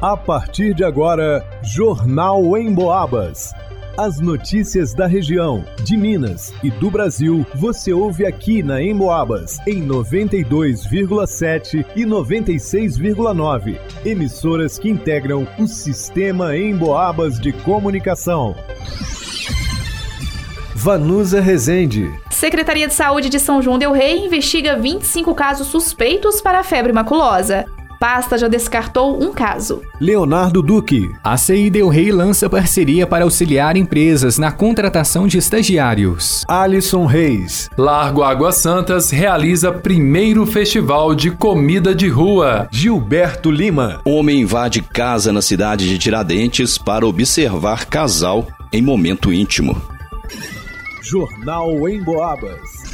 A partir de agora, Jornal em Boabas. As notícias da região, de Minas e do Brasil, você ouve aqui na Emboabas, em 92,7 e 96,9. Emissoras que integram o sistema Emboabas de comunicação. Vanusa Rezende. Secretaria de Saúde de São João Del Rei investiga 25 casos suspeitos para a febre maculosa. Pasta já descartou um caso. Leonardo Duque. A CI Del Rey lança parceria para auxiliar empresas na contratação de estagiários. Alisson Reis. Largo Águas Santas realiza primeiro festival de comida de rua. Gilberto Lima. Homem invade casa na cidade de Tiradentes para observar casal em momento íntimo. Jornal em Boabas.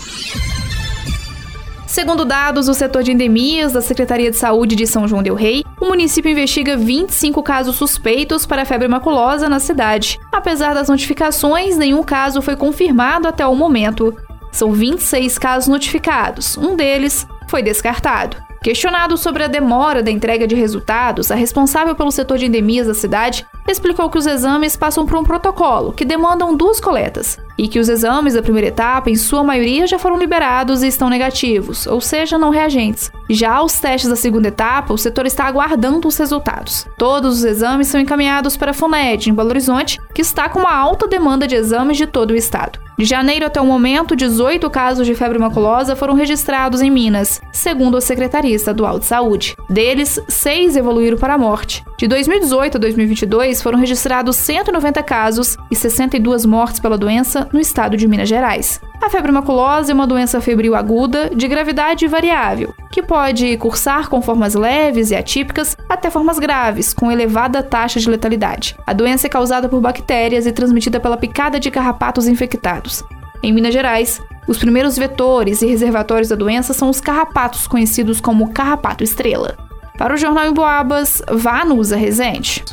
Segundo dados do setor de endemias da Secretaria de Saúde de São João del Rei, o município investiga 25 casos suspeitos para febre maculosa na cidade. Apesar das notificações, nenhum caso foi confirmado até o momento. São 26 casos notificados, um deles foi descartado. Questionado sobre a demora da entrega de resultados, a responsável pelo setor de endemias da cidade explicou que os exames passam por um protocolo que demandam duas coletas e que os exames da primeira etapa, em sua maioria, já foram liberados e estão negativos, ou seja, não reagentes. Já os testes da segunda etapa, o setor está aguardando os resultados. Todos os exames são encaminhados para a FUNED, em Belo Horizonte, que está com uma alta demanda de exames de todo o estado. De janeiro até o momento, 18 casos de febre maculosa foram registrados em Minas, segundo a Secretaria Estadual de Saúde. Deles, seis evoluíram para a morte. De 2018 a 2022, foram registrados 190 casos e 62 mortes pela doença no estado de Minas Gerais. A febre maculosa é uma doença febril aguda de gravidade variável, que pode cursar com formas leves e atípicas até formas graves, com elevada taxa de letalidade. A doença é causada por bactérias e transmitida pela picada de carrapatos infectados. Em Minas Gerais, os primeiros vetores e reservatórios da doença são os carrapatos, conhecidos como carrapato estrela. Para o Jornal em Boabas, Vanusa Rezende.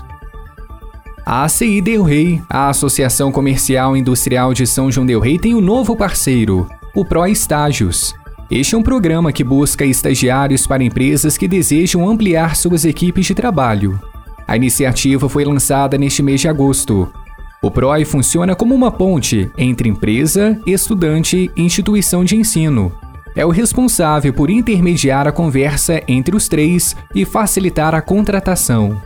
A ACI Del Rey, a Associação Comercial e Industrial de São João Del Rey, tem um novo parceiro, o Pro Estágios. Este é um programa que busca estagiários para empresas que desejam ampliar suas equipes de trabalho. A iniciativa foi lançada neste mês de agosto. O PROI funciona como uma ponte entre empresa, estudante e instituição de ensino. É o responsável por intermediar a conversa entre os três e facilitar a contratação.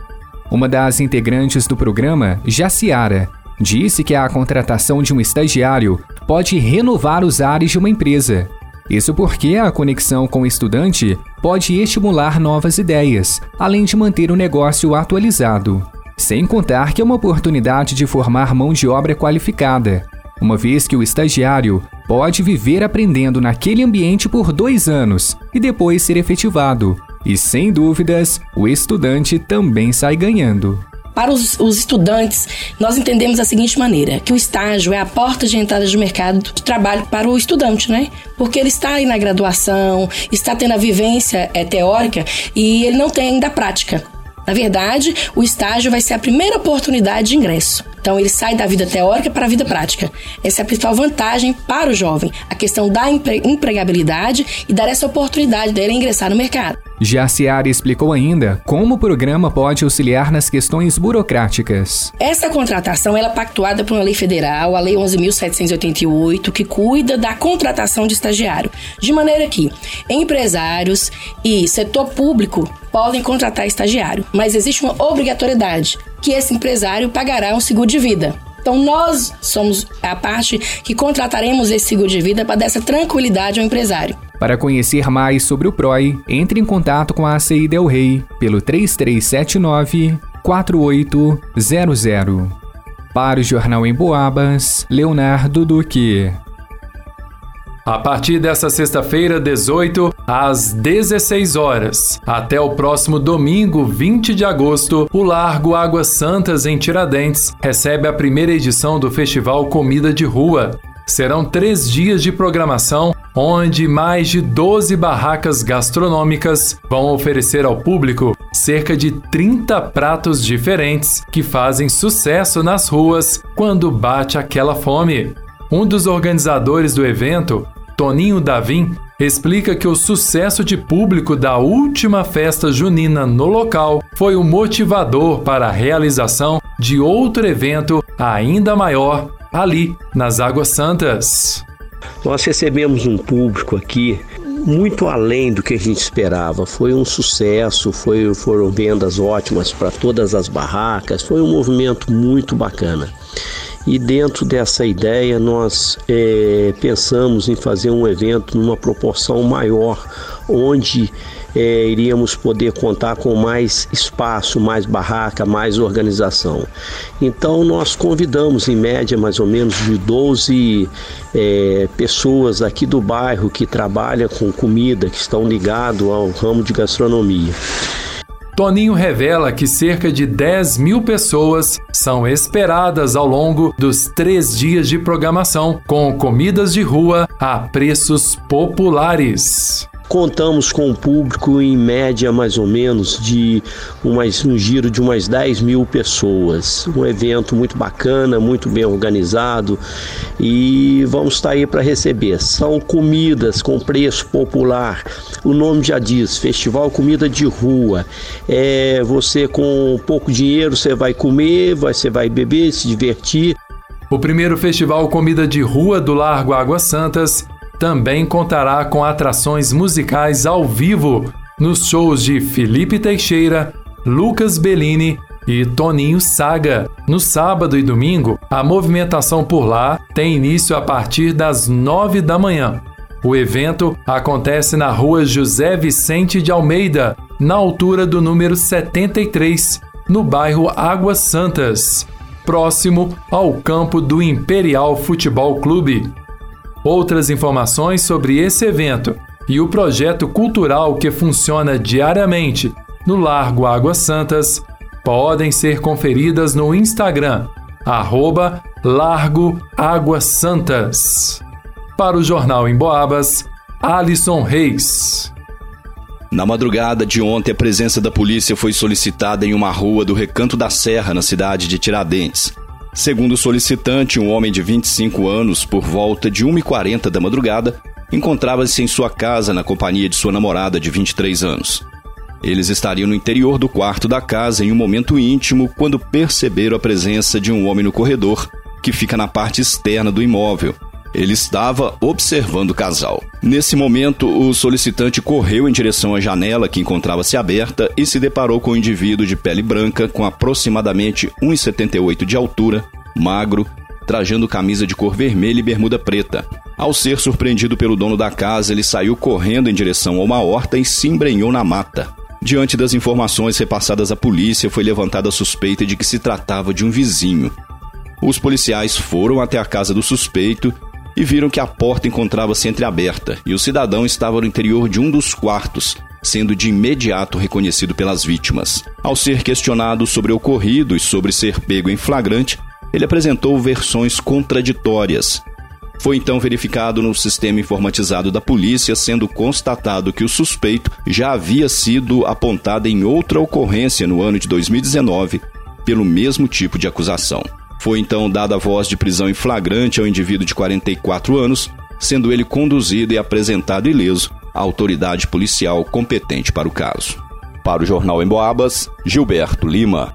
Uma das integrantes do programa, Jaciara, disse que a contratação de um estagiário pode renovar os ares de uma empresa. Isso porque a conexão com o estudante pode estimular novas ideias, além de manter o negócio atualizado. Sem contar que é uma oportunidade de formar mão de obra qualificada, uma vez que o estagiário pode viver aprendendo naquele ambiente por dois anos e depois ser efetivado, e sem dúvidas, o estudante também sai ganhando. Para os, os, estudantes, nós entendemos da seguinte maneira: que o estágio é a porta de entrada de mercado de trabalho para o estudante, né? Porque ele está aí na graduação, está tendo a vivência é, teórica e ele não tem ainda a prática. Na verdade, o estágio vai ser a primeira oportunidade de ingresso. Então, ele sai da vida teórica para a vida prática. Essa é a principal vantagem para o jovem, a questão da empregabilidade e dar essa oportunidade dele ingressar no mercado. Já Ciara explicou ainda como o programa pode auxiliar nas questões burocráticas. Essa contratação ela é pactuada por uma lei federal, a Lei 11.788, que cuida da contratação de estagiário, de maneira que empresários e setor público podem contratar estagiário, mas existe uma obrigatoriedade que esse empresário pagará um seguro de vida. Então, nós somos a parte que contrataremos esse seguro de vida para dar essa tranquilidade ao empresário. Para conhecer mais sobre o PROI, entre em contato com a ACI Del Rey pelo 3379 4800. Para o Jornal em Boabas, Leonardo Duque. A partir dessa sexta-feira, 18, às 16 horas, até o próximo domingo, 20 de agosto, o Largo Águas Santas, em Tiradentes, recebe a primeira edição do Festival Comida de Rua. Serão três dias de programação, onde mais de 12 barracas gastronômicas vão oferecer ao público cerca de 30 pratos diferentes que fazem sucesso nas ruas quando bate aquela fome. Um dos organizadores do evento, Toninho Davim, explica que o sucesso de público da última festa junina no local foi o motivador para a realização de outro evento ainda maior ali nas Águas Santas. Nós recebemos um público aqui muito além do que a gente esperava. Foi um sucesso, foi, foram vendas ótimas para todas as barracas, foi um movimento muito bacana. E dentro dessa ideia, nós é, pensamos em fazer um evento numa proporção maior, onde é, iríamos poder contar com mais espaço, mais barraca, mais organização. Então, nós convidamos, em média, mais ou menos de 12 é, pessoas aqui do bairro que trabalham com comida, que estão ligados ao ramo de gastronomia. Toninho revela que cerca de 10 mil pessoas são esperadas ao longo dos três dias de programação, com comidas de rua a preços populares. Contamos com um público em média mais ou menos de umas, um giro de umas 10 mil pessoas. Um evento muito bacana, muito bem organizado e vamos estar aí para receber. São comidas com preço popular. O nome já diz, Festival Comida de Rua. É você com pouco dinheiro você vai comer, você vai beber, se divertir. O primeiro festival Comida de Rua do Largo Águas Santas também contará com atrações musicais ao vivo nos shows de Felipe Teixeira, Lucas Bellini e Toninho Saga. No sábado e domingo, a movimentação por lá tem início a partir das nove da manhã. O evento acontece na rua José Vicente de Almeida, na altura do número 73, no bairro Águas Santas, próximo ao campo do Imperial Futebol Clube. Outras informações sobre esse evento e o projeto cultural que funciona diariamente no Largo Águas Santas podem ser conferidas no Instagram, arroba Largo Águas Santas. Para o Jornal em Boabas, Alisson Reis. Na madrugada de ontem, a presença da polícia foi solicitada em uma rua do Recanto da Serra, na cidade de Tiradentes. Segundo o solicitante, um homem de 25 anos, por volta de 1h40 da madrugada, encontrava-se em sua casa na companhia de sua namorada de 23 anos. Eles estariam no interior do quarto da casa em um momento íntimo quando perceberam a presença de um homem no corredor, que fica na parte externa do imóvel. Ele estava observando o casal. Nesse momento, o solicitante correu em direção à janela que encontrava-se aberta e se deparou com um indivíduo de pele branca com aproximadamente 1,78 de altura, magro, trajando camisa de cor vermelha e bermuda preta. Ao ser surpreendido pelo dono da casa, ele saiu correndo em direção a uma horta e se embrenhou na mata. Diante das informações repassadas à polícia, foi levantada a suspeita de que se tratava de um vizinho. Os policiais foram até a casa do suspeito e viram que a porta encontrava-se entreaberta e o cidadão estava no interior de um dos quartos, sendo de imediato reconhecido pelas vítimas. Ao ser questionado sobre o ocorrido e sobre ser pego em flagrante, ele apresentou versões contraditórias. Foi então verificado no sistema informatizado da polícia, sendo constatado que o suspeito já havia sido apontado em outra ocorrência no ano de 2019 pelo mesmo tipo de acusação. Foi então dada a voz de prisão em flagrante ao indivíduo de 44 anos, sendo ele conduzido e apresentado ileso à autoridade policial competente para o caso. Para o Jornal em Boabas, Gilberto Lima.